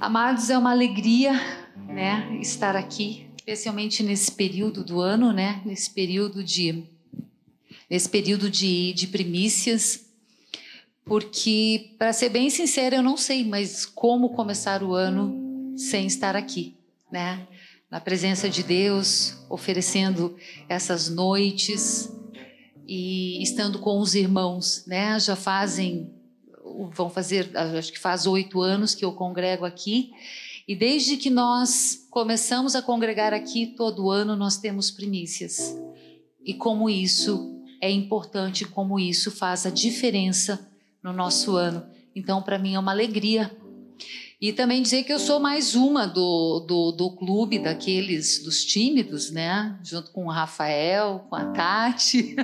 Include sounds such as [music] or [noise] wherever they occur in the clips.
Amados, é uma alegria, né, estar aqui, especialmente nesse período do ano, né, nesse período de, nesse período de, de primícias, porque, para ser bem sincera, eu não sei, mas como começar o ano sem estar aqui, né, na presença de Deus, oferecendo essas noites e estando com os irmãos, né, já fazem vão fazer, acho que faz oito anos que eu congrego aqui. E desde que nós começamos a congregar aqui, todo ano nós temos primícias. E como isso é importante, como isso faz a diferença no nosso ano. Então, para mim é uma alegria e também dizer que eu sou mais uma do, do, do, clube daqueles, dos tímidos, né? Junto com o Rafael, com a Tati.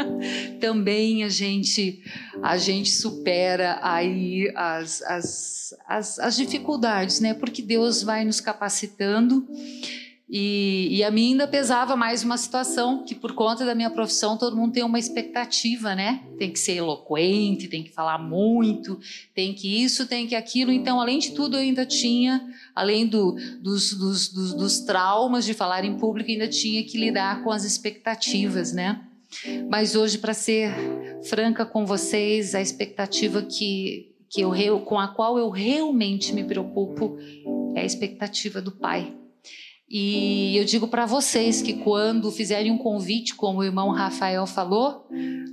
[laughs] também a gente, a gente supera aí as, as, as, as dificuldades, né? Porque Deus vai nos capacitando e, e, a mim ainda pesava mais uma situação que, por conta da minha profissão, todo mundo tem uma expectativa, né? Tem que ser eloquente, tem que falar muito, tem que isso, tem que aquilo. Então, além de tudo, eu ainda tinha, além do, dos, dos, dos, dos traumas de falar em público, ainda tinha que lidar com as expectativas, né? Mas hoje, para ser franca com vocês, a expectativa que, que eu, com a qual eu realmente me preocupo é a expectativa do Pai e eu digo para vocês que quando fizerem um convite, como o irmão Rafael falou,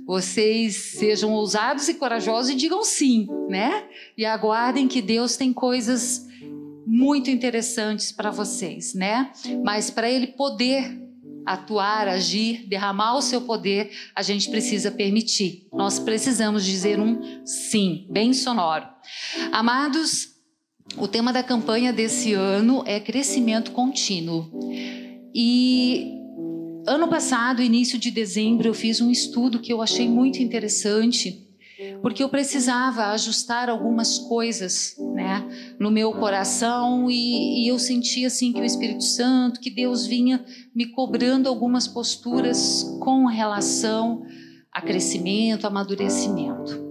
vocês sejam ousados e corajosos e digam sim, né? E aguardem que Deus tem coisas muito interessantes para vocês, né? Mas para ele poder atuar, agir, derramar o seu poder, a gente precisa permitir. Nós precisamos dizer um sim, bem sonoro. Amados, o tema da campanha desse ano é crescimento contínuo. E ano passado, início de dezembro, eu fiz um estudo que eu achei muito interessante, porque eu precisava ajustar algumas coisas, né, no meu coração e, e eu sentia assim que o Espírito Santo, que Deus vinha me cobrando algumas posturas com relação a crescimento, amadurecimento.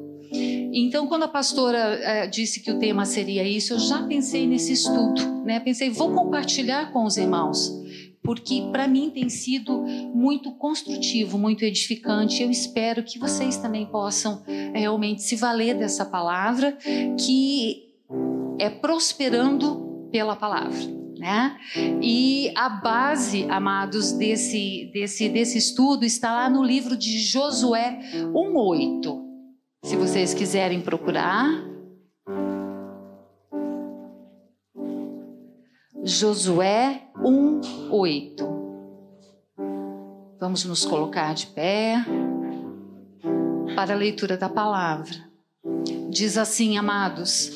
Então, quando a pastora é, disse que o tema seria isso, eu já pensei nesse estudo, né? Pensei, vou compartilhar com os irmãos, porque para mim tem sido muito construtivo, muito edificante. Eu espero que vocês também possam é, realmente se valer dessa palavra, que é prosperando pela palavra. Né? E a base, amados, desse, desse, desse estudo está lá no livro de Josué 1,8. Se vocês quiserem procurar, Josué 1:8. Vamos nos colocar de pé para a leitura da palavra. Diz assim, amados: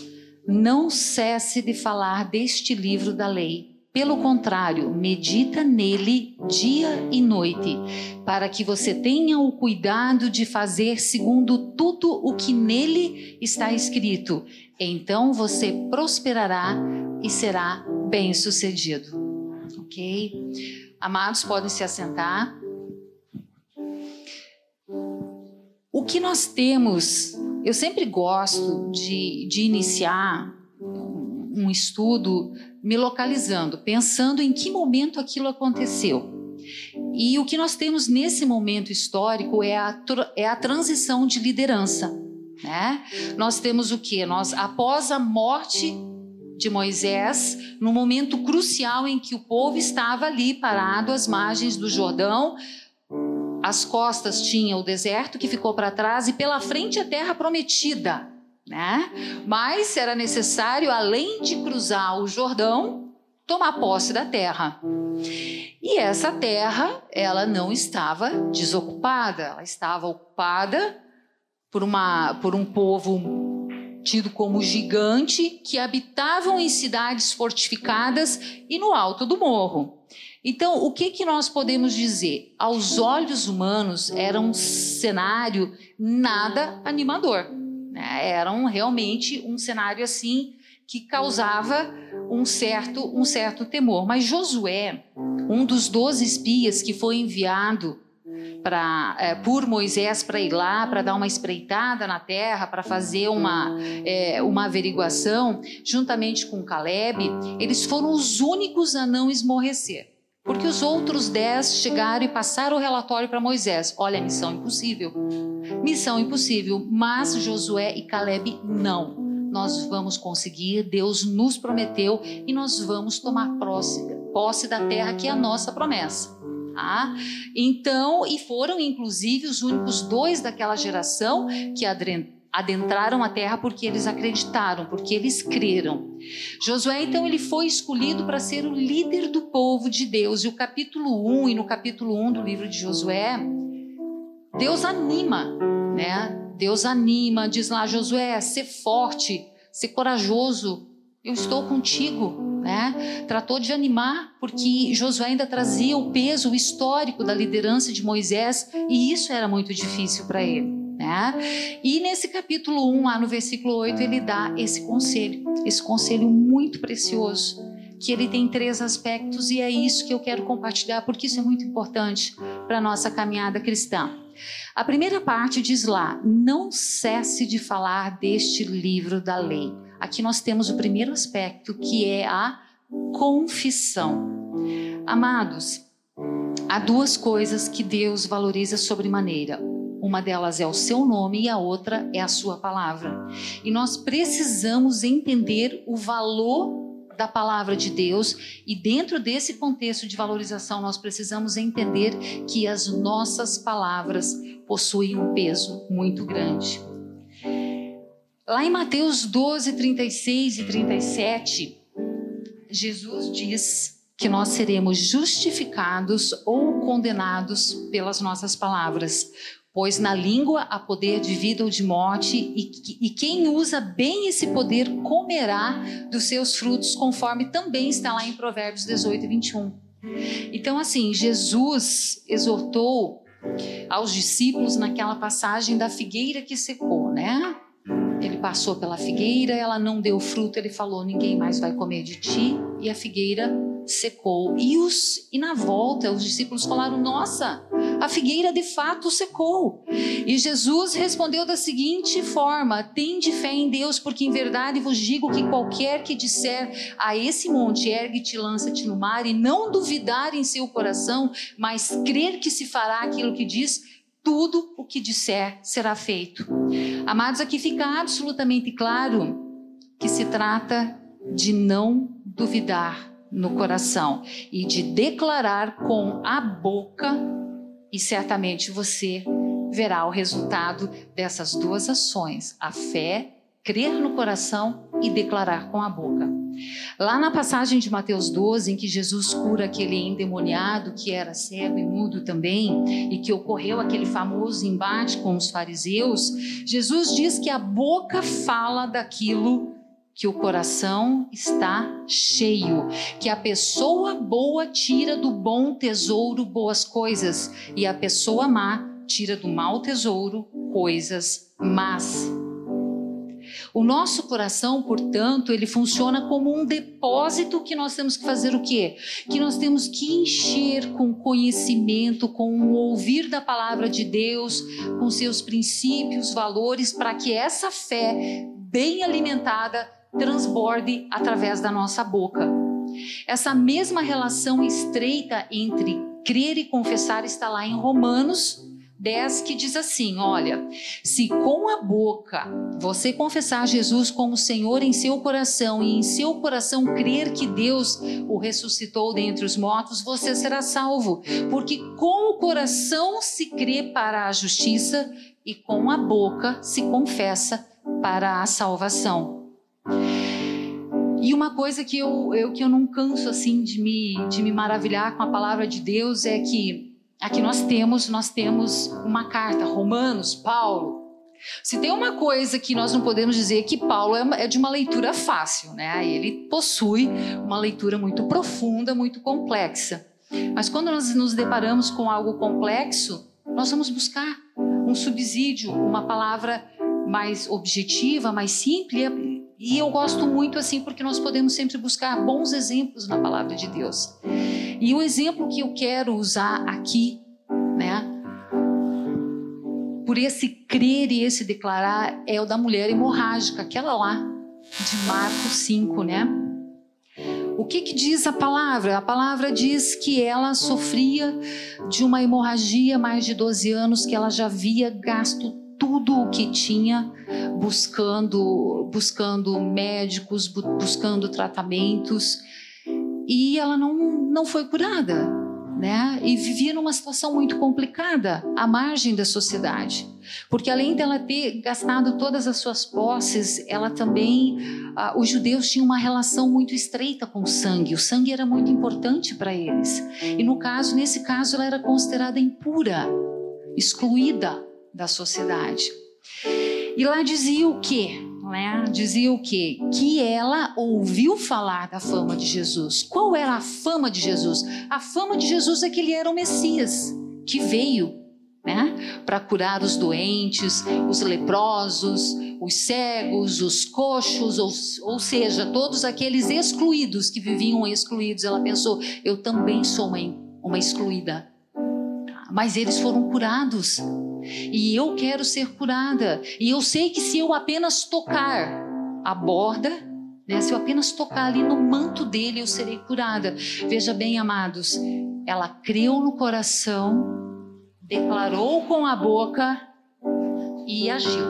Não cesse de falar deste livro da lei pelo contrário, medita nele dia e noite, para que você tenha o cuidado de fazer segundo tudo o que nele está escrito. Então você prosperará e será bem-sucedido. Ok? Amados, podem se assentar. O que nós temos, eu sempre gosto de, de iniciar um estudo me localizando, pensando em que momento aquilo aconteceu. E o que nós temos nesse momento histórico é a, é a transição de liderança. Né? Nós temos o que? Nós, após a morte de Moisés, no momento crucial em que o povo estava ali parado às margens do Jordão, as costas tinham o deserto que ficou para trás e pela frente a terra prometida né? Mas era necessário, além de cruzar o Jordão, tomar posse da terra. E essa terra, ela não estava desocupada, ela estava ocupada por, uma, por um povo tido como gigante que habitavam em cidades fortificadas e no alto do morro. Então, o que, que nós podemos dizer? Aos olhos humanos, era um cenário nada animador. Né? Era um, realmente um cenário assim que causava um certo, um certo temor. Mas Josué, um dos doze espias que foi enviado pra, é, por Moisés para ir lá, para dar uma espreitada na terra, para fazer uma, é, uma averiguação, juntamente com Caleb, eles foram os únicos a não esmorrecer. Porque os outros dez chegaram e passaram o relatório para Moisés: olha, missão impossível. Missão impossível, mas Josué e Caleb não. Nós vamos conseguir, Deus nos prometeu e nós vamos tomar posse, da terra que é a nossa promessa. Tá? Então, e foram inclusive os únicos dois daquela geração que adentraram a terra porque eles acreditaram, porque eles creram. Josué, então, ele foi escolhido para ser o líder do povo de Deus. E o capítulo 1 e no capítulo 1 do livro de Josué, Deus anima, né? Deus anima, diz lá, Josué, ser forte, ser corajoso, eu estou contigo né? Tratou de animar, porque Josué ainda trazia o peso o histórico da liderança de Moisés e isso era muito difícil para ele. Né? E nesse capítulo 1, lá no versículo 8, ele dá esse conselho, esse conselho muito precioso, que ele tem três aspectos e é isso que eu quero compartilhar, porque isso é muito importante para a nossa caminhada cristã. A primeira parte diz lá: não cesse de falar deste livro da lei Aqui nós temos o primeiro aspecto, que é a confissão. Amados, há duas coisas que Deus valoriza sobremaneira. Uma delas é o seu nome e a outra é a sua palavra. E nós precisamos entender o valor da palavra de Deus e dentro desse contexto de valorização nós precisamos entender que as nossas palavras possuem um peso muito grande. Lá em Mateus 12, 36 e 37, Jesus diz que nós seremos justificados ou condenados pelas nossas palavras, pois na língua há poder de vida ou de morte, e, e quem usa bem esse poder comerá dos seus frutos, conforme também está lá em Provérbios 18 e 21. Então, assim, Jesus exortou aos discípulos naquela passagem da figueira que secou, né? Ele passou pela figueira, ela não deu fruto, ele falou: Ninguém mais vai comer de ti. E a figueira secou. E, os, e na volta, os discípulos falaram: Nossa, a figueira de fato secou. E Jesus respondeu da seguinte forma: Tende fé em Deus, porque em verdade vos digo que qualquer que disser a esse monte, ergue-te, lança-te no mar, e não duvidar em seu coração, mas crer que se fará aquilo que diz, tudo o que disser será feito. Amados, aqui fica absolutamente claro que se trata de não duvidar no coração e de declarar com a boca, e certamente você verá o resultado dessas duas ações: a fé, crer no coração e declarar com a boca. Lá na passagem de Mateus 12, em que Jesus cura aquele endemoniado que era cego e mudo também, e que ocorreu aquele famoso embate com os fariseus, Jesus diz que a boca fala daquilo que o coração está cheio, que a pessoa boa tira do bom tesouro boas coisas, e a pessoa má tira do mau tesouro coisas más. O nosso coração, portanto, ele funciona como um depósito que nós temos que fazer o quê? Que nós temos que encher com conhecimento, com o ouvir da palavra de Deus, com seus princípios, valores, para que essa fé bem alimentada transborde através da nossa boca. Essa mesma relação estreita entre crer e confessar está lá em Romanos 10 que diz assim: Olha, se com a boca você confessar Jesus como Senhor em seu coração e em seu coração crer que Deus o ressuscitou dentre os mortos, você será salvo, porque com o coração se crê para a justiça e com a boca se confessa para a salvação. E uma coisa que eu, eu, que eu não canso assim de me, de me maravilhar com a palavra de Deus é que Aqui nós temos, nós temos uma carta, Romanos, Paulo. Se tem uma coisa que nós não podemos dizer que Paulo é, é de uma leitura fácil, né? Ele possui uma leitura muito profunda, muito complexa. Mas quando nós nos deparamos com algo complexo, nós vamos buscar um subsídio, uma palavra mais objetiva, mais simples. E eu gosto muito assim porque nós podemos sempre buscar bons exemplos na palavra de Deus. E o exemplo que eu quero usar aqui, né, por esse crer e esse declarar é o da mulher hemorrágica, aquela lá de Marcos 5, né? O que, que diz a palavra? A palavra diz que ela sofria de uma hemorragia há mais de 12 anos, que ela já havia gasto tudo o que tinha buscando buscando médicos, buscando tratamentos e ela não, não foi curada né? E vivia numa situação muito complicada, à margem da sociedade. Porque além dela ter gastado todas as suas posses, ela também, ah, os judeus tinham uma relação muito estreita com o sangue. O sangue era muito importante para eles. E no caso, nesse caso, ela era considerada impura, excluída da sociedade. E lá dizia o quê? né, dizia o quê? Que ela ouviu falar da fama de Jesus. Qual era a fama de Jesus? A fama de Jesus é que ele era o Messias, que veio né, para curar os doentes, os leprosos, os cegos, os coxos, ou, ou seja, todos aqueles excluídos que viviam excluídos. Ela pensou: eu também sou uma, uma excluída. Mas eles foram curados e eu quero ser curada. E eu sei que se eu apenas tocar a borda, né, se eu apenas tocar ali no manto dele, eu serei curada. Veja bem, amados, ela creu no coração, declarou com a boca e agiu,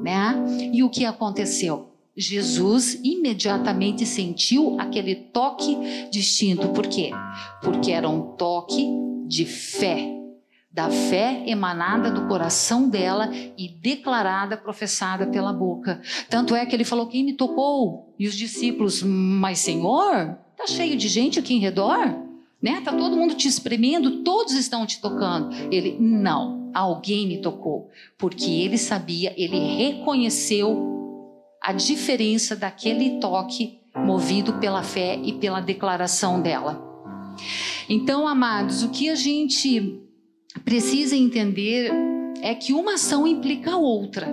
né? E o que aconteceu? Jesus imediatamente sentiu aquele toque distinto. Por quê? Porque era um toque de fé da fé emanada do coração dela e declarada, professada pela boca. Tanto é que ele falou: Quem me tocou? E os discípulos, mas Senhor, está cheio de gente aqui em redor, né? Tá todo mundo te espremendo, todos estão te tocando. Ele, não, alguém me tocou, porque ele sabia, ele reconheceu a diferença daquele toque movido pela fé e pela declaração dela. Então, amados, o que a gente precisa entender é que uma ação implica a outra.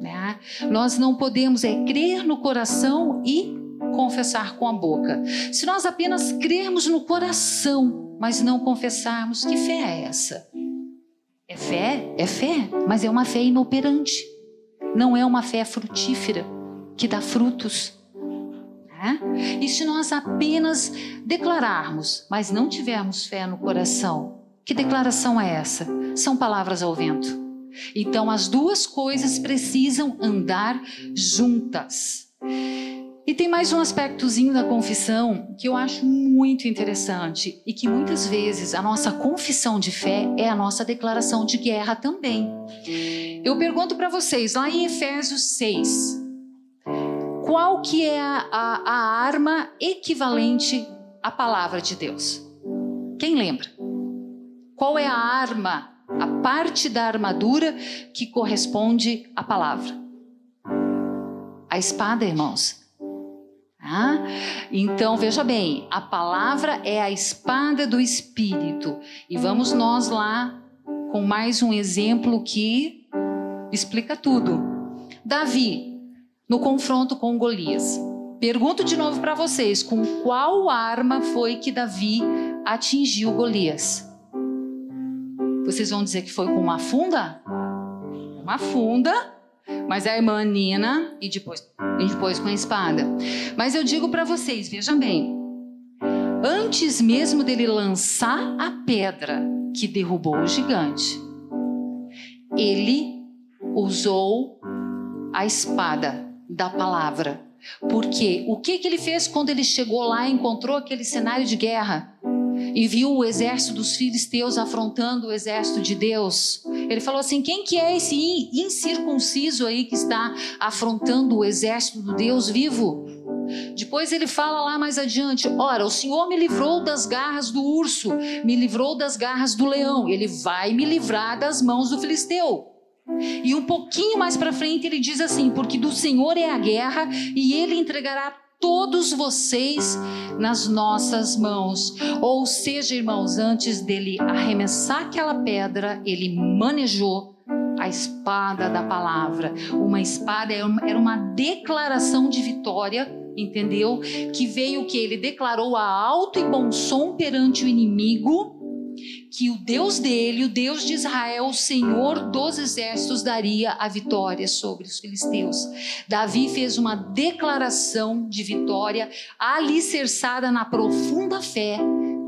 Né? Nós não podemos é crer no coração e confessar com a boca. Se nós apenas crermos no coração, mas não confessarmos, que fé é essa? É fé? É fé, mas é uma fé inoperante. Não é uma fé frutífera que dá frutos. Né? E se nós apenas declararmos, mas não tivermos fé no coração, que declaração é essa? São palavras ao vento. Então as duas coisas precisam andar juntas. E tem mais um aspectozinho da confissão que eu acho muito interessante e que muitas vezes a nossa confissão de fé é a nossa declaração de guerra também. Eu pergunto para vocês, lá em Efésios 6, qual que é a, a, a arma equivalente à palavra de Deus? Quem lembra? Qual é a arma, a parte da armadura que corresponde à palavra? A espada, irmãos. Ah, então veja bem, a palavra é a espada do espírito. E vamos nós lá com mais um exemplo que explica tudo. Davi, no confronto com Golias. Pergunto de novo para vocês: com qual arma foi que Davi atingiu Golias? Vocês vão dizer que foi com uma funda? Uma funda, mas a irmã Nina e depois, e depois com a espada. Mas eu digo para vocês, vejam bem. Antes mesmo dele lançar a pedra que derrubou o gigante, ele usou a espada da palavra. Porque o que, que ele fez quando ele chegou lá e encontrou aquele cenário de guerra? E viu o exército dos filisteus afrontando o exército de Deus. Ele falou assim: quem que é esse incircunciso aí que está afrontando o exército do Deus vivo? Depois ele fala lá mais adiante: Ora, o Senhor me livrou das garras do urso, me livrou das garras do leão, ele vai me livrar das mãos do filisteu. E um pouquinho mais para frente ele diz assim: Porque do Senhor é a guerra e ele entregará todos vocês nas nossas mãos. Ou seja, irmãos, antes dele arremessar aquela pedra, ele manejou a espada da palavra. Uma espada era uma declaração de vitória, entendeu? Que veio que ele declarou a alto e bom som perante o inimigo que o Deus dele, o Deus de Israel, o Senhor dos exércitos, daria a vitória sobre os filisteus. Davi fez uma declaração de vitória alicerçada na profunda fé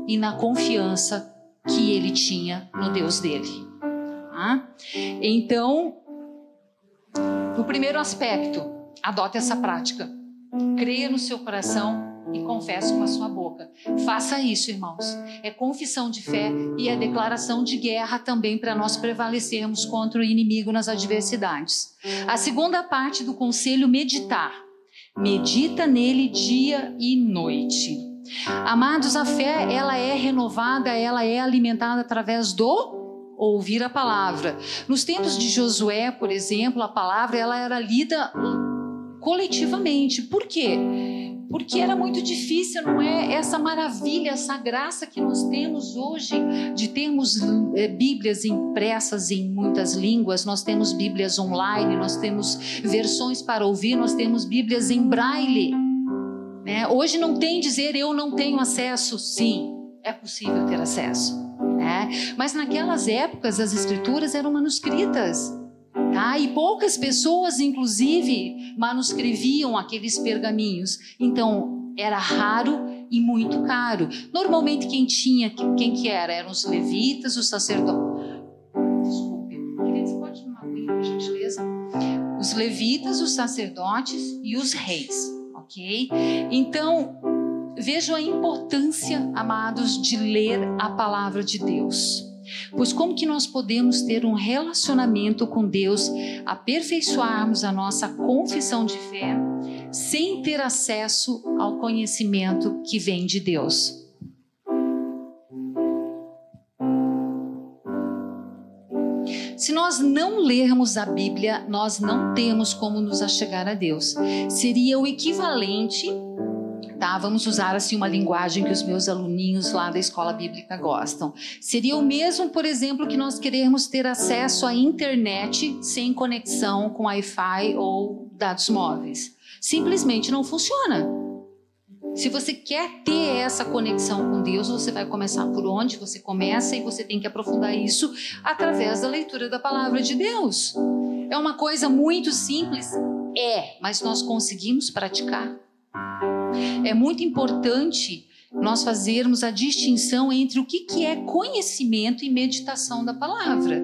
e na confiança que ele tinha no Deus dele. Tá? Então, no primeiro aspecto, adote essa prática. Creia no seu coração e confesse com a sua boca. Faça isso, irmãos. É confissão de fé e é declaração de guerra também para nós prevalecermos contra o inimigo nas adversidades. A segunda parte do conselho, meditar. Medita nele dia e noite. Amados, a fé, ela é renovada, ela é alimentada através do ouvir a palavra. Nos tempos de Josué, por exemplo, a palavra ela era lida coletivamente. Por quê? Porque era muito difícil, não é? Essa maravilha, essa graça que nós temos hoje de termos é, Bíblias impressas em muitas línguas, nós temos Bíblias online, nós temos versões para ouvir, nós temos Bíblias em braille. Né? Hoje não tem dizer eu não tenho acesso. Sim, é possível ter acesso. Né? Mas naquelas épocas as escrituras eram manuscritas. Tá? E poucas pessoas, inclusive, manuscreviam aqueles pergaminhos. Então, era raro e muito caro. Normalmente quem tinha, quem que era? Eram os levitas, os sacerdotes. Desculpe, queridos, pode tomar uma por gentileza? Os levitas, os sacerdotes e os reis, ok? Então, vejam a importância, amados, de ler a palavra de Deus. Pois como que nós podemos ter um relacionamento com Deus, aperfeiçoarmos a nossa confissão de fé, sem ter acesso ao conhecimento que vem de Deus? Se nós não lermos a Bíblia, nós não temos como nos achegar a Deus. Seria o equivalente tá? Vamos usar assim uma linguagem que os meus aluninhos lá da escola bíblica gostam. Seria o mesmo, por exemplo, que nós queremos ter acesso à internet sem conexão com Wi-Fi ou dados móveis. Simplesmente não funciona. Se você quer ter essa conexão com Deus, você vai começar por onde você começa e você tem que aprofundar isso através da leitura da palavra de Deus. É uma coisa muito simples, é, mas nós conseguimos praticar. É muito importante nós fazermos a distinção entre o que, que é conhecimento e meditação da palavra.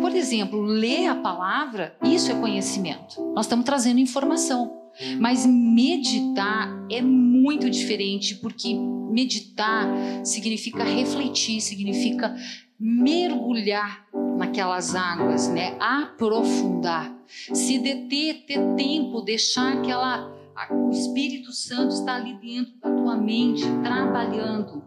Por exemplo, ler a palavra, isso é conhecimento. Nós estamos trazendo informação. Mas meditar é muito diferente, porque meditar significa refletir, significa mergulhar naquelas águas, né? Aprofundar, se deter, ter tempo, deixar aquela o Espírito Santo está ali dentro da tua mente, trabalhando.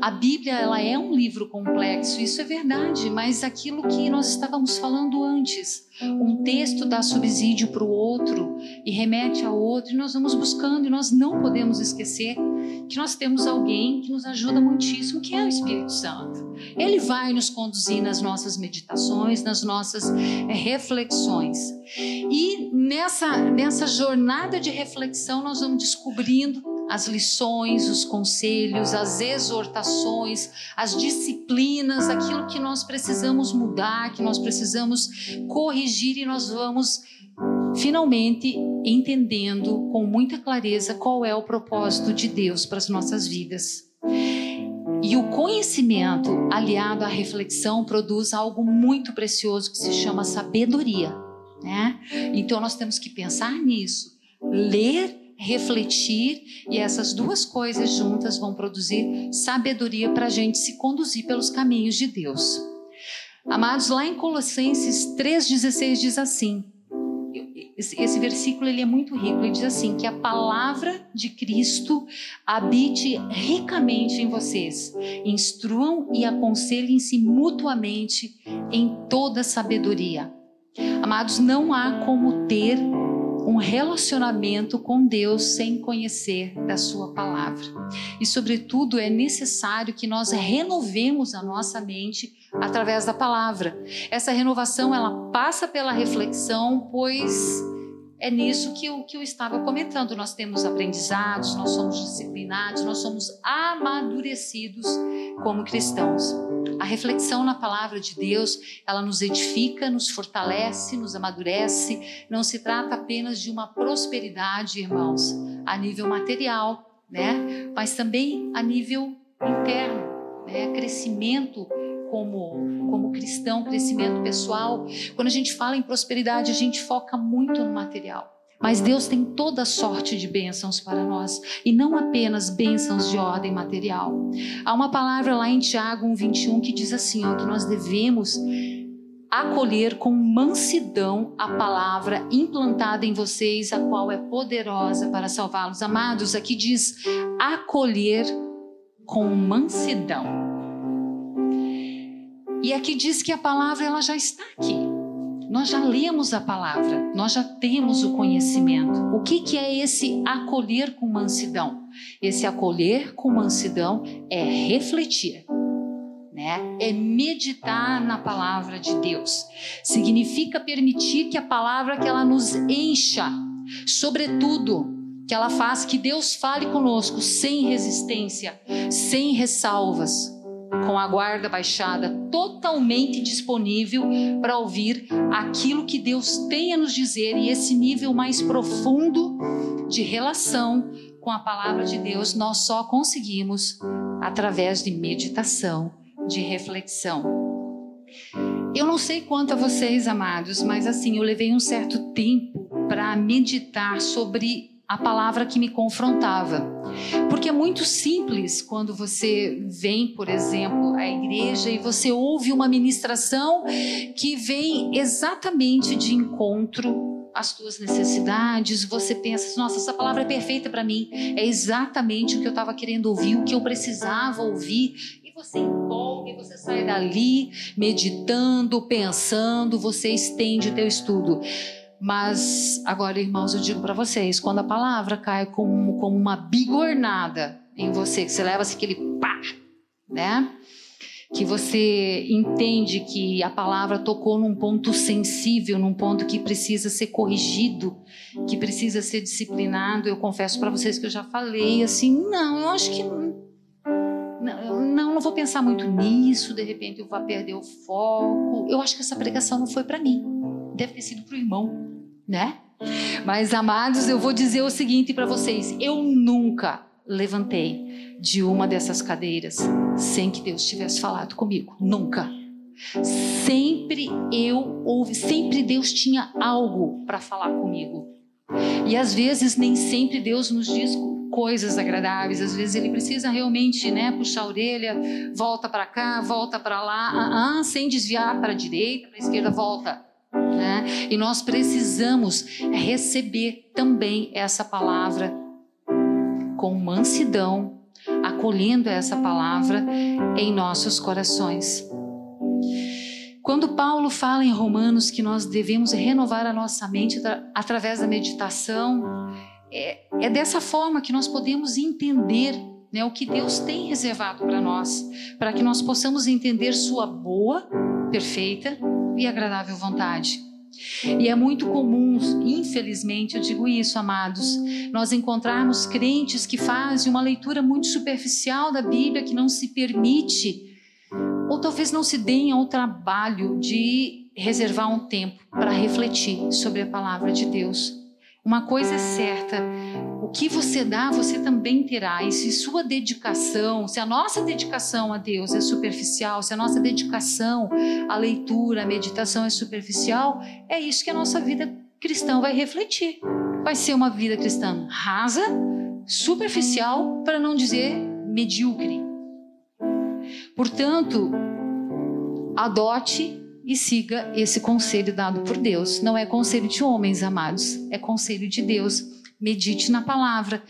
A Bíblia ela é um livro complexo, isso é verdade, mas aquilo que nós estávamos falando antes, um texto dá subsídio para o outro e remete ao outro, e nós vamos buscando, e nós não podemos esquecer que nós temos alguém que nos ajuda muitíssimo, que é o Espírito Santo. Ele vai nos conduzir nas nossas meditações, nas nossas é, reflexões. E nessa, nessa jornada de reflexão, nós vamos descobrindo as lições, os conselhos, as exortações, as disciplinas, aquilo que nós precisamos mudar, que nós precisamos corrigir e nós vamos finalmente entendendo com muita clareza qual é o propósito de Deus para as nossas vidas. E o conhecimento aliado à reflexão produz algo muito precioso que se chama sabedoria, né? Então nós temos que pensar nisso, ler, refletir e essas duas coisas juntas vão produzir sabedoria para a gente se conduzir pelos caminhos de Deus. Amados, lá em Colossenses 3,16 diz assim: esse, esse versículo ele é muito rico. Ele diz assim: que a palavra de Cristo habite ricamente em vocês, instruam e aconselhem-se mutuamente em toda sabedoria. Amados, não há como ter um relacionamento com Deus sem conhecer da Sua palavra. E, sobretudo, é necessário que nós renovemos a nossa mente através da palavra. Essa renovação ela passa pela reflexão, pois é nisso que eu, que eu estava comentando. Nós temos aprendizados, nós somos disciplinados, nós somos amadurecidos como cristãos. A reflexão na palavra de Deus, ela nos edifica, nos fortalece, nos amadurece. Não se trata apenas de uma prosperidade, irmãos, a nível material, né? Mas também a nível interno, né? Crescimento como, como cristão, crescimento pessoal. Quando a gente fala em prosperidade, a gente foca muito no material. Mas Deus tem toda sorte de bênçãos para nós e não apenas bênçãos de ordem material. Há uma palavra lá em Tiago 1:21 que diz assim, ó, que nós devemos acolher com mansidão a palavra implantada em vocês, a qual é poderosa para salvá-los. Amados, aqui diz acolher com mansidão. E aqui diz que a palavra ela já está aqui. Nós já lemos a palavra, nós já temos o conhecimento. O que, que é esse acolher com mansidão? Esse acolher com mansidão é refletir, né? É meditar na palavra de Deus. Significa permitir que a palavra que ela nos encha, sobretudo que ela faz que Deus fale conosco sem resistência, sem ressalvas com a guarda baixada, totalmente disponível para ouvir aquilo que Deus tem a nos dizer e esse nível mais profundo de relação com a palavra de Deus nós só conseguimos através de meditação, de reflexão. Eu não sei quanto a vocês, amados, mas assim, eu levei um certo tempo para meditar sobre a palavra que me confrontava. Porque é muito simples quando você vem, por exemplo, à igreja e você ouve uma ministração que vem exatamente de encontro às tuas necessidades, você pensa, nossa, essa palavra é perfeita para mim, é exatamente o que eu estava querendo ouvir, o que eu precisava ouvir, e você empolga, e você sai dali meditando, pensando, você estende o teu estudo. Mas agora, irmãos, eu digo para vocês, quando a palavra cai como, como uma bigornada em você, que você leva assim, aquele pá, né? Que você entende que a palavra tocou num ponto sensível, num ponto que precisa ser corrigido, que precisa ser disciplinado. Eu confesso para vocês que eu já falei assim, não, eu acho que não, não, vou pensar muito nisso, de repente eu vou perder o foco. Eu acho que essa pregação não foi para mim. Deve ter sido para o irmão né? Mas amados, eu vou dizer o seguinte para vocês: eu nunca levantei de uma dessas cadeiras sem que Deus tivesse falado comigo, nunca. Sempre eu ouvi, sempre Deus tinha algo para falar comigo. E às vezes nem sempre Deus nos diz coisas agradáveis, às vezes ele precisa realmente, né, puxar a orelha, volta para cá, volta para lá, ah, ah, sem desviar para direita, para esquerda, volta né? E nós precisamos receber também essa palavra com mansidão, acolhendo essa palavra em nossos corações. Quando Paulo fala em Romanos que nós devemos renovar a nossa mente através da meditação, é, é dessa forma que nós podemos entender né, o que Deus tem reservado para nós, para que nós possamos entender Sua boa, perfeita e agradável vontade. E é muito comum, infelizmente, eu digo isso, amados, nós encontrarmos crentes que fazem uma leitura muito superficial da Bíblia, que não se permite, ou talvez não se deem ao trabalho de reservar um tempo para refletir sobre a palavra de Deus. Uma coisa é certa, o que você dá, você também terá. E se sua dedicação, se a nossa dedicação a Deus é superficial, se a nossa dedicação à leitura, à meditação é superficial, é isso que a nossa vida cristã vai refletir. Vai ser uma vida cristã rasa, superficial, para não dizer medíocre. Portanto, adote e siga esse conselho dado por Deus. Não é conselho de homens, amados, é conselho de Deus medite na palavra.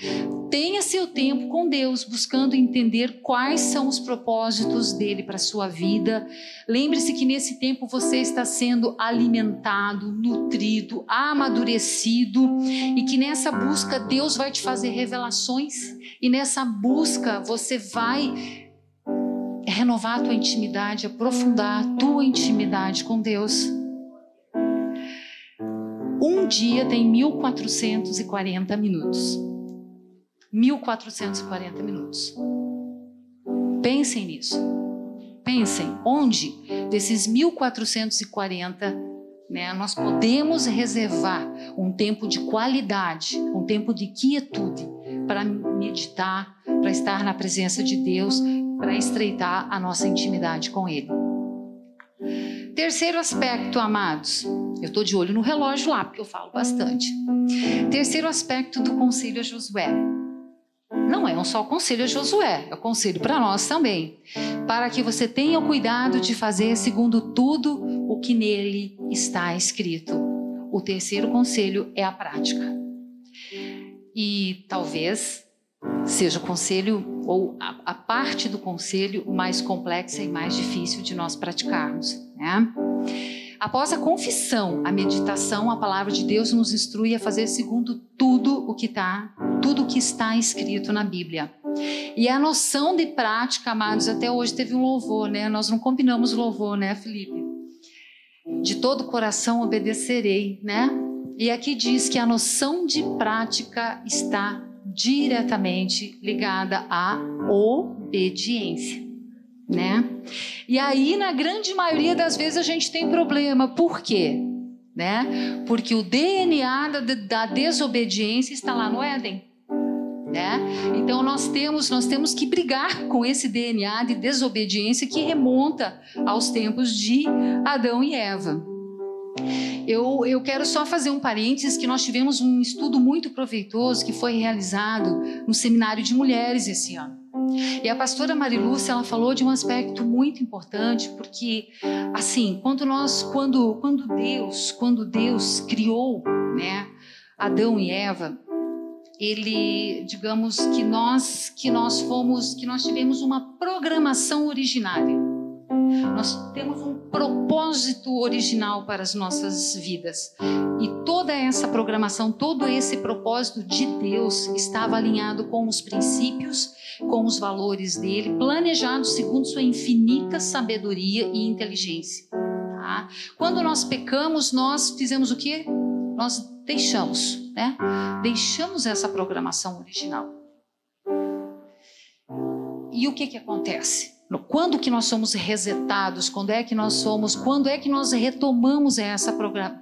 Tenha seu tempo com Deus, buscando entender quais são os propósitos dele para a sua vida. Lembre-se que nesse tempo você está sendo alimentado, nutrido, amadurecido e que nessa busca Deus vai te fazer revelações e nessa busca você vai renovar a tua intimidade, aprofundar a tua intimidade com Deus. Um dia tem 1440 minutos. 1440 minutos. Pensem nisso. Pensem, onde desses 1440, né, nós podemos reservar um tempo de qualidade, um tempo de quietude para meditar, para estar na presença de Deus, para estreitar a nossa intimidade com Ele. Terceiro aspecto, amados, eu estou de olho no relógio lá, porque eu falo bastante. Terceiro aspecto do conselho a Josué. Não é um só conselho a Josué, é um conselho para nós também. Para que você tenha o cuidado de fazer segundo tudo o que nele está escrito. O terceiro conselho é a prática. E talvez seja o conselho ou a, a, parte do conselho mais complexa e mais difícil de nós praticarmos. Né? Após a confissão, a meditação, a palavra de Deus nos instrui a fazer segundo tudo o que está, tudo o que está escrito na Bíblia. E a noção de prática, amados, até hoje teve um louvor, né? Nós não combinamos louvor, né, Felipe? De todo coração obedecerei, né? E aqui diz que a noção de prática está diretamente ligada à obediência, né? E aí, na grande maioria das vezes, a gente tem problema. Por quê? Né? Porque o DNA da, da desobediência está lá no Éden. Né? Então nós temos nós temos que brigar com esse DNA de desobediência que remonta aos tempos de Adão e Eva. Eu, eu quero só fazer um parênteses que nós tivemos um estudo muito proveitoso que foi realizado no seminário de mulheres esse ano. E a pastora Marilúcia, ela falou de um aspecto muito importante, porque assim, quando nós quando quando Deus, quando Deus criou, né, Adão e Eva, ele, digamos que nós que nós fomos, que nós tivemos uma programação originária. Nós temos um propósito original para as nossas vidas. E toda essa programação, todo esse propósito de Deus estava alinhado com os princípios, com os valores dele, planejado segundo sua infinita sabedoria e inteligência. Tá? Quando nós pecamos, nós fizemos o quê? Nós deixamos, né? Deixamos essa programação original. E o que que acontece? Quando que nós somos resetados? Quando é que nós somos? Quando é que nós retomamos essa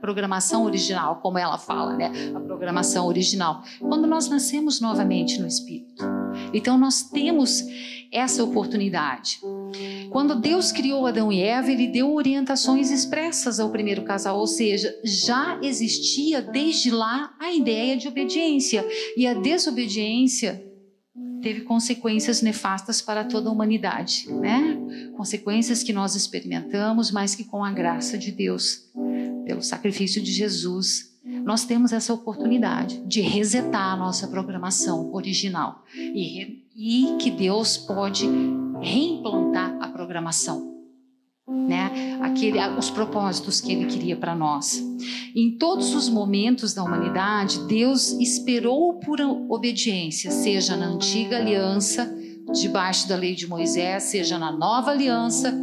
programação original, como ela fala, né? A programação original. Quando nós nascemos novamente no Espírito. Então nós temos essa oportunidade. Quando Deus criou Adão e Eva, ele deu orientações expressas ao primeiro casal, ou seja, já existia desde lá a ideia de obediência. E a desobediência teve consequências nefastas para toda a humanidade, né? Consequências que nós experimentamos, mas que com a graça de Deus, pelo sacrifício de Jesus, nós temos essa oportunidade de resetar a nossa programação original e, e que Deus pode reimplantar a programação né? Aquele, os propósitos que ele queria para nós. Em todos os momentos da humanidade, Deus esperou por obediência, seja na antiga aliança, debaixo da lei de Moisés, seja na nova aliança,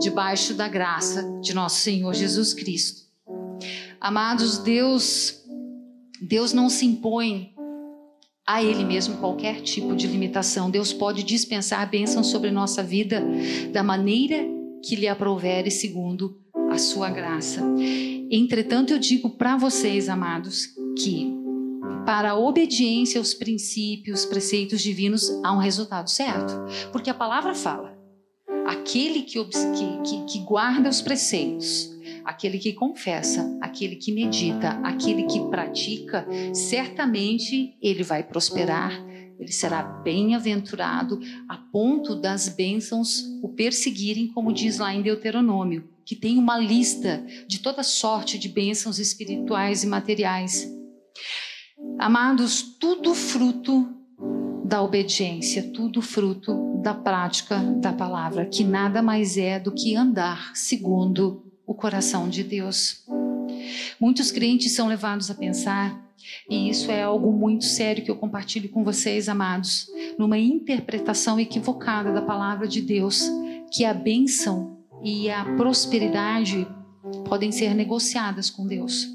debaixo da graça de nosso Senhor Jesus Cristo. Amados, Deus Deus não se impõe a Ele mesmo qualquer tipo de limitação. Deus pode dispensar a bênção sobre nossa vida da maneira que lhe aprovere segundo a sua graça. Entretanto, eu digo para vocês, amados, que para a obediência aos princípios, preceitos divinos, há um resultado certo. Porque a palavra fala: aquele que, que, que, guarda os preceitos, aquele que confessa, aquele que medita, aquele que pratica, certamente ele vai prosperar ele será bem-aventurado a ponto das bênçãos o perseguirem, como diz lá em Deuteronômio, que tem uma lista de toda sorte de bênçãos espirituais e materiais. Amados, tudo fruto da obediência, tudo fruto da prática da palavra, que nada mais é do que andar segundo o coração de Deus. Muitos crentes são levados a pensar e isso é algo muito sério que eu compartilho com vocês, amados, numa interpretação equivocada da palavra de Deus, que a bênção e a prosperidade podem ser negociadas com Deus,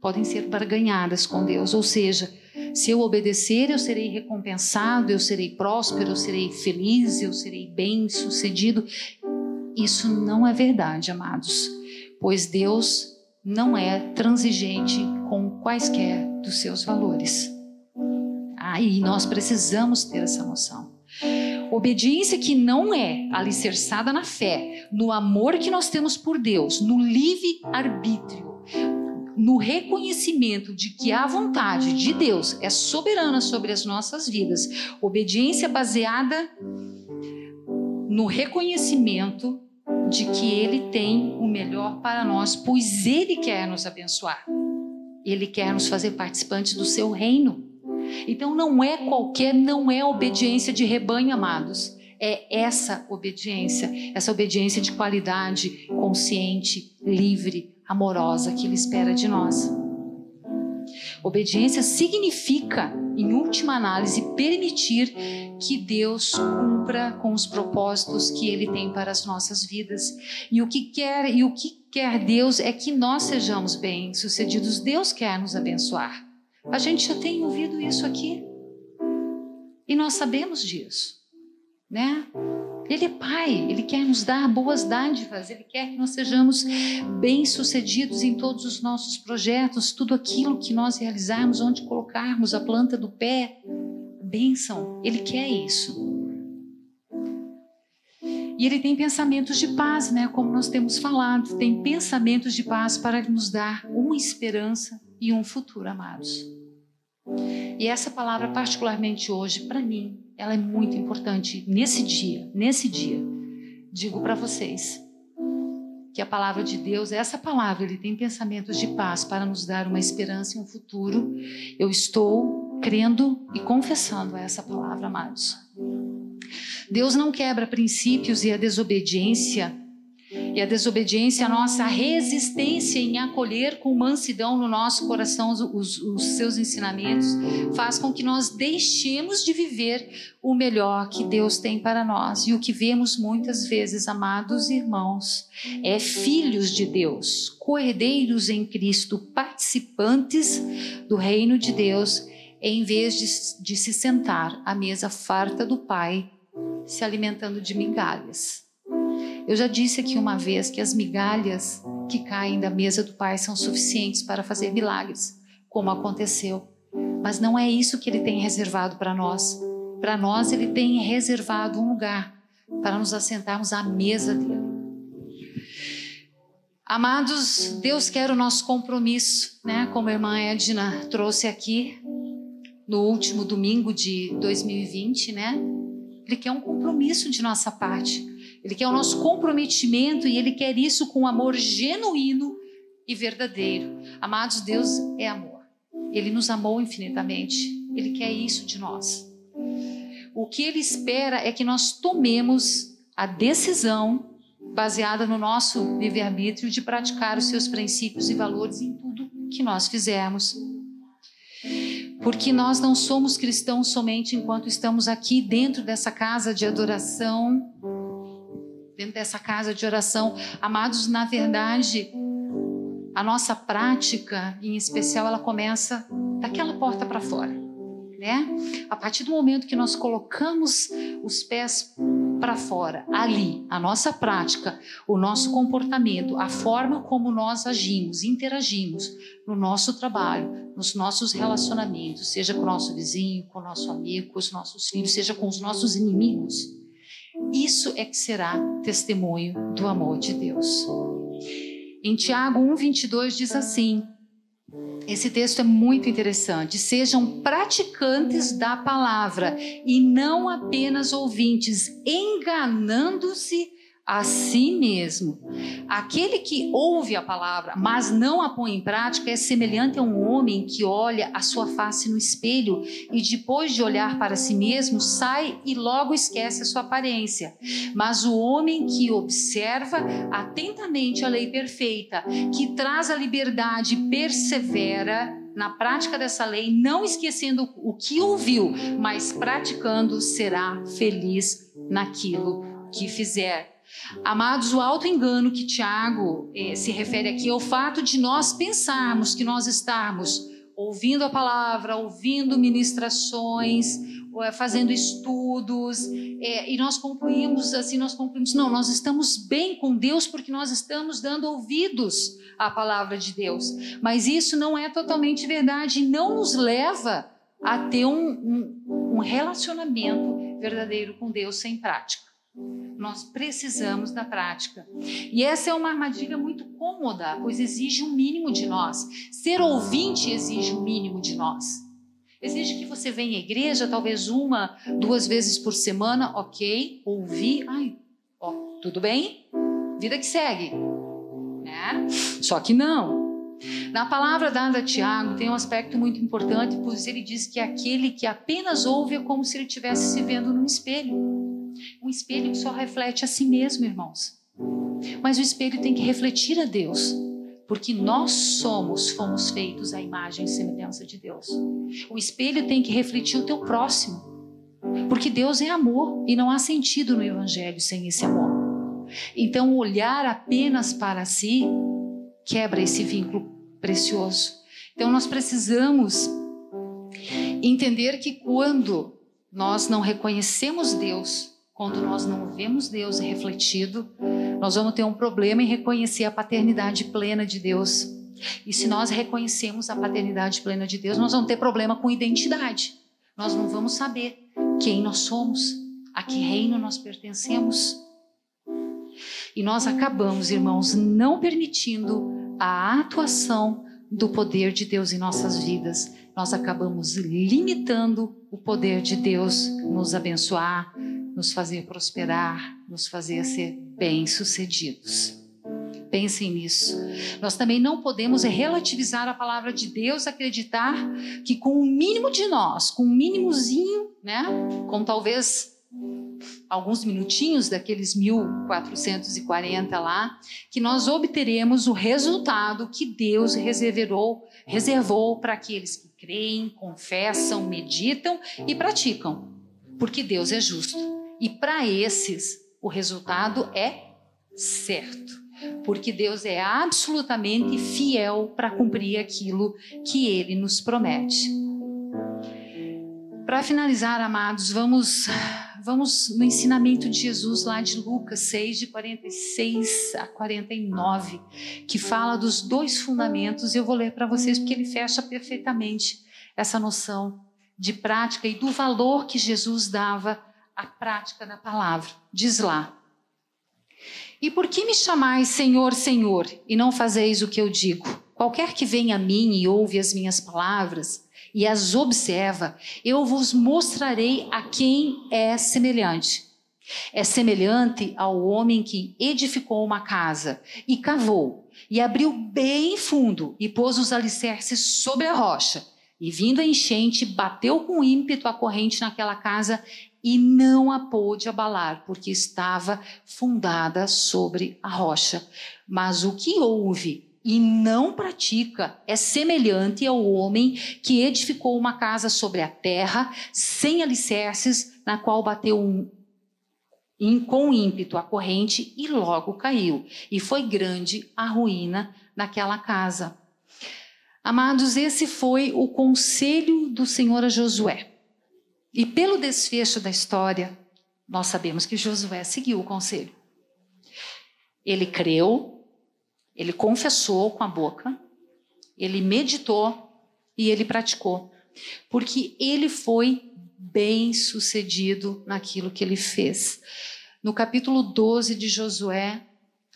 podem ser barganhadas com Deus, ou seja, se eu obedecer, eu serei recompensado, eu serei próspero, eu serei feliz, eu serei bem-sucedido. Isso não é verdade, amados, pois Deus não é transigente com quaisquer dos seus valores. Aí nós precisamos ter essa noção. Obediência que não é alicerçada na fé, no amor que nós temos por Deus, no livre arbítrio, no reconhecimento de que a vontade de Deus é soberana sobre as nossas vidas. Obediência baseada no reconhecimento de que Ele tem o melhor para nós, pois Ele quer nos abençoar. Ele quer nos fazer participantes do seu reino. Então não é qualquer, não é obediência de rebanho, amados. É essa obediência, essa obediência de qualidade, consciente, livre, amorosa que Ele espera de nós. Obediência significa, em última análise, permitir que Deus cumpra com os propósitos que Ele tem para as nossas vidas. E o que quer e o que quer Deus é que nós sejamos bem sucedidos. Deus quer nos abençoar. A gente já tem ouvido isso aqui. E nós sabemos disso, né? Ele é Pai, Ele quer nos dar boas dádivas, Ele quer que nós sejamos bem-sucedidos em todos os nossos projetos, tudo aquilo que nós realizarmos, onde colocarmos a planta do pé, bênção, Ele quer isso. E Ele tem pensamentos de paz, né? Como nós temos falado, tem pensamentos de paz para nos dar uma esperança e um futuro, amados. E essa palavra, particularmente hoje, para mim, ela é muito importante nesse dia, nesse dia. Digo para vocês que a palavra de Deus, essa palavra, ele tem pensamentos de paz para nos dar uma esperança e um futuro. Eu estou crendo e confessando essa palavra, amados. Deus não quebra princípios e a desobediência e a desobediência, a nossa resistência em acolher com mansidão no nosso coração os, os, seus ensinamentos, faz com que nós deixemos de viver o melhor que Deus tem para nós. E o que vemos muitas vezes, amados irmãos, é filhos de Deus, coerdeiros em Cristo, participantes do reino de Deus, em vez de, de se sentar à mesa farta do Pai, se alimentando de migalhas. Eu já disse aqui uma vez que as migalhas que caem da mesa do Pai são suficientes para fazer milagres, como aconteceu. Mas não é isso que Ele tem reservado para nós. Para nós, Ele tem reservado um lugar para nos assentarmos à mesa dele. Amados, Deus quer o nosso compromisso, né? Como a irmã Edna trouxe aqui no último domingo de 2020, né? Ele quer um compromisso de nossa parte. Ele quer o nosso comprometimento e ele quer isso com amor genuíno e verdadeiro. Amados, Deus é amor. Ele nos amou infinitamente. Ele quer isso de nós. O que ele espera é que nós tomemos a decisão baseada no nosso livre-arbítrio de praticar os seus princípios e valores em tudo que nós fizermos. Porque nós não somos cristãos somente enquanto estamos aqui dentro dessa casa de adoração dentro dessa casa de oração. Amados, na verdade, a nossa prática, em especial, ela começa daquela porta para fora, né? A partir do momento que nós colocamos os pés para fora, ali, a nossa prática, o nosso comportamento, a forma como nós agimos, interagimos no nosso trabalho, nos nossos relacionamentos, seja com o nosso vizinho, com o nosso amigo, com os nossos filhos, seja com os nossos inimigos isso é que será testemunho do amor de Deus. Em Tiago 1:22 diz assim: esse texto é muito interessante. Sejam praticantes da palavra e não apenas ouvintes, enganando-se a si mesmo. Aquele que ouve a palavra, mas não a põe em prática, é semelhante a um homem que olha a sua face no espelho e depois de olhar para si mesmo, sai e logo esquece a sua aparência. Mas o homem que observa atentamente a lei perfeita, que traz a liberdade e persevera, na prática dessa lei, não esquecendo o que ouviu, mas praticando, será feliz naquilo que fizer. Amados, o auto-engano que Tiago eh, se refere aqui é o fato de nós pensarmos que nós estamos ouvindo a palavra, ouvindo ministrações, é, fazendo estudos, é, e nós concluímos assim, nós concluímos, não, nós estamos bem com Deus porque nós estamos dando ouvidos à palavra de Deus. Mas isso não é totalmente verdade, não nos leva a ter um, um, um relacionamento verdadeiro com Deus sem prática. Nós precisamos da prática. E essa é uma armadilha muito cômoda, pois exige um mínimo de nós. Ser ouvinte exige um mínimo de nós. Exige que você venha à igreja, talvez uma, duas vezes por semana, ok, ouvir, ai, ó, tudo bem, vida que segue. Né? Só que não. Na palavra dada a Tiago tem um aspecto muito importante, pois ele diz que aquele que apenas ouve é como se ele estivesse se vendo num espelho. Um espelho só reflete a si mesmo, irmãos. Mas o espelho tem que refletir a Deus, porque nós somos, fomos feitos à imagem e semelhança de Deus. O espelho tem que refletir o teu próximo, porque Deus é amor e não há sentido no evangelho sem esse amor. Então, olhar apenas para si quebra esse vínculo precioso. Então, nós precisamos entender que quando nós não reconhecemos Deus, quando nós não vemos Deus refletido, nós vamos ter um problema em reconhecer a paternidade plena de Deus. E se nós reconhecemos a paternidade plena de Deus, nós vamos ter problema com identidade. Nós não vamos saber quem nós somos, a que reino nós pertencemos. E nós acabamos, irmãos, não permitindo a atuação do poder de Deus em nossas vidas. Nós acabamos limitando o poder de Deus nos abençoar, nos fazer prosperar, nos fazer ser bem-sucedidos. Pensem nisso. Nós também não podemos relativizar a palavra de Deus, acreditar que com o mínimo de nós, com um mínimozinho, né, com talvez alguns minutinhos daqueles 1440 lá, que nós obteremos o resultado que Deus reservou, reservou para aqueles que creem, confessam, meditam e praticam, porque Deus é justo. E para esses, o resultado é certo, porque Deus é absolutamente fiel para cumprir aquilo que ele nos promete. Para finalizar, amados, vamos vamos no ensinamento de Jesus lá de Lucas 6 de 46 a 49, que fala dos dois fundamentos. Eu vou ler para vocês porque ele fecha perfeitamente essa noção de prática e do valor que Jesus dava a prática da palavra. Diz lá: E por que me chamais Senhor, Senhor, e não fazeis o que eu digo? Qualquer que venha a mim e ouve as minhas palavras e as observa, eu vos mostrarei a quem é semelhante. É semelhante ao homem que edificou uma casa e cavou, e abriu bem fundo e pôs os alicerces sobre a rocha. E vindo a enchente, bateu com ímpeto a corrente naquela casa e não a pôde abalar, porque estava fundada sobre a rocha. Mas o que ouve e não pratica é semelhante ao homem que edificou uma casa sobre a terra, sem alicerces, na qual bateu um, com ímpeto a corrente e logo caiu. E foi grande a ruína naquela casa. Amados, esse foi o conselho do Senhor a Josué. E pelo desfecho da história, nós sabemos que Josué seguiu o conselho. Ele creu, ele confessou com a boca, ele meditou e ele praticou, porque ele foi bem sucedido naquilo que ele fez. No capítulo 12 de Josué,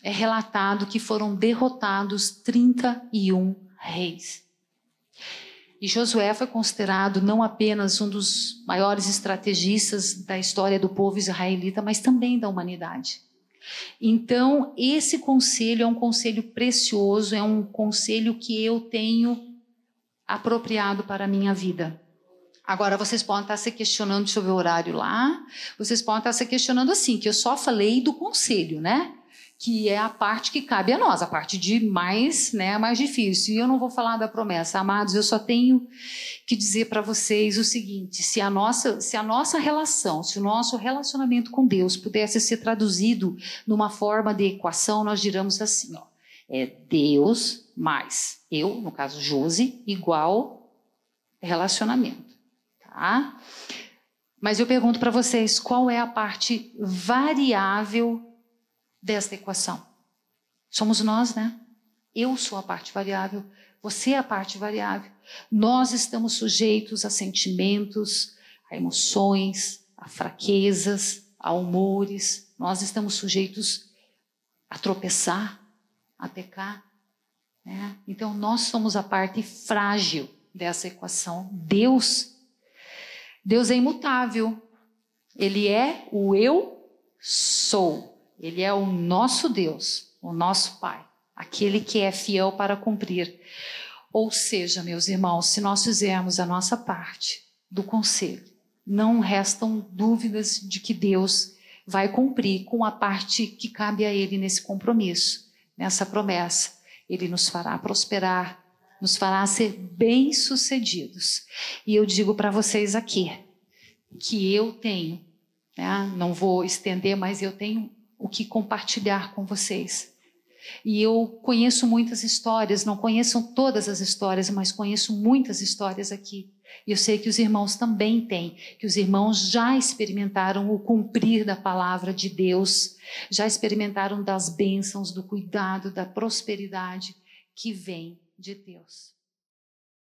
é relatado que foram derrotados 31 reis. E Josué foi considerado não apenas um dos maiores estrategistas da história do povo israelita, mas também da humanidade. Então, esse conselho é um conselho precioso, é um conselho que eu tenho apropriado para a minha vida. Agora, vocês podem estar se questionando sobre o horário lá, vocês podem estar se questionando assim, que eu só falei do conselho, né? Que é a parte que cabe a nós, a parte de mais, né, mais difícil. E eu não vou falar da promessa, amados, eu só tenho que dizer para vocês o seguinte: se a nossa, se a nossa relação, se o nosso relacionamento com Deus pudesse ser traduzido numa forma de equação, nós diríamos assim, ó, é Deus mais eu, no caso Josi, igual relacionamento, tá? Mas eu pergunto para vocês, qual é a parte variável desta equação? Somos nós, né? Eu sou a parte variável, você é a parte variável. Nós estamos sujeitos a sentimentos, a emoções, a fraquezas, a humores. Nós estamos sujeitos a tropeçar, a pecar. Né? Então, nós somos a parte frágil dessa equação. Deus, Deus é imutável. Ele é o eu sou. Ele é o nosso Deus, o nosso Pai, aquele que é fiel para cumprir. Ou seja, meus irmãos, se nós fizermos a nossa parte do conselho, não restam dúvidas de que Deus vai cumprir com a parte que cabe a Ele nesse compromisso, nessa promessa. Ele nos fará prosperar, nos fará ser bem-sucedidos. E eu digo para vocês aqui que eu tenho, né, não vou estender, mas eu tenho o que compartilhar com vocês. E eu conheço muitas histórias, não conheço todas as histórias, mas conheço muitas histórias aqui. E eu sei que os irmãos também têm, que os irmãos já experimentaram o cumprir da palavra de Deus, já experimentaram das bênçãos, do cuidado, da prosperidade que vem de Deus.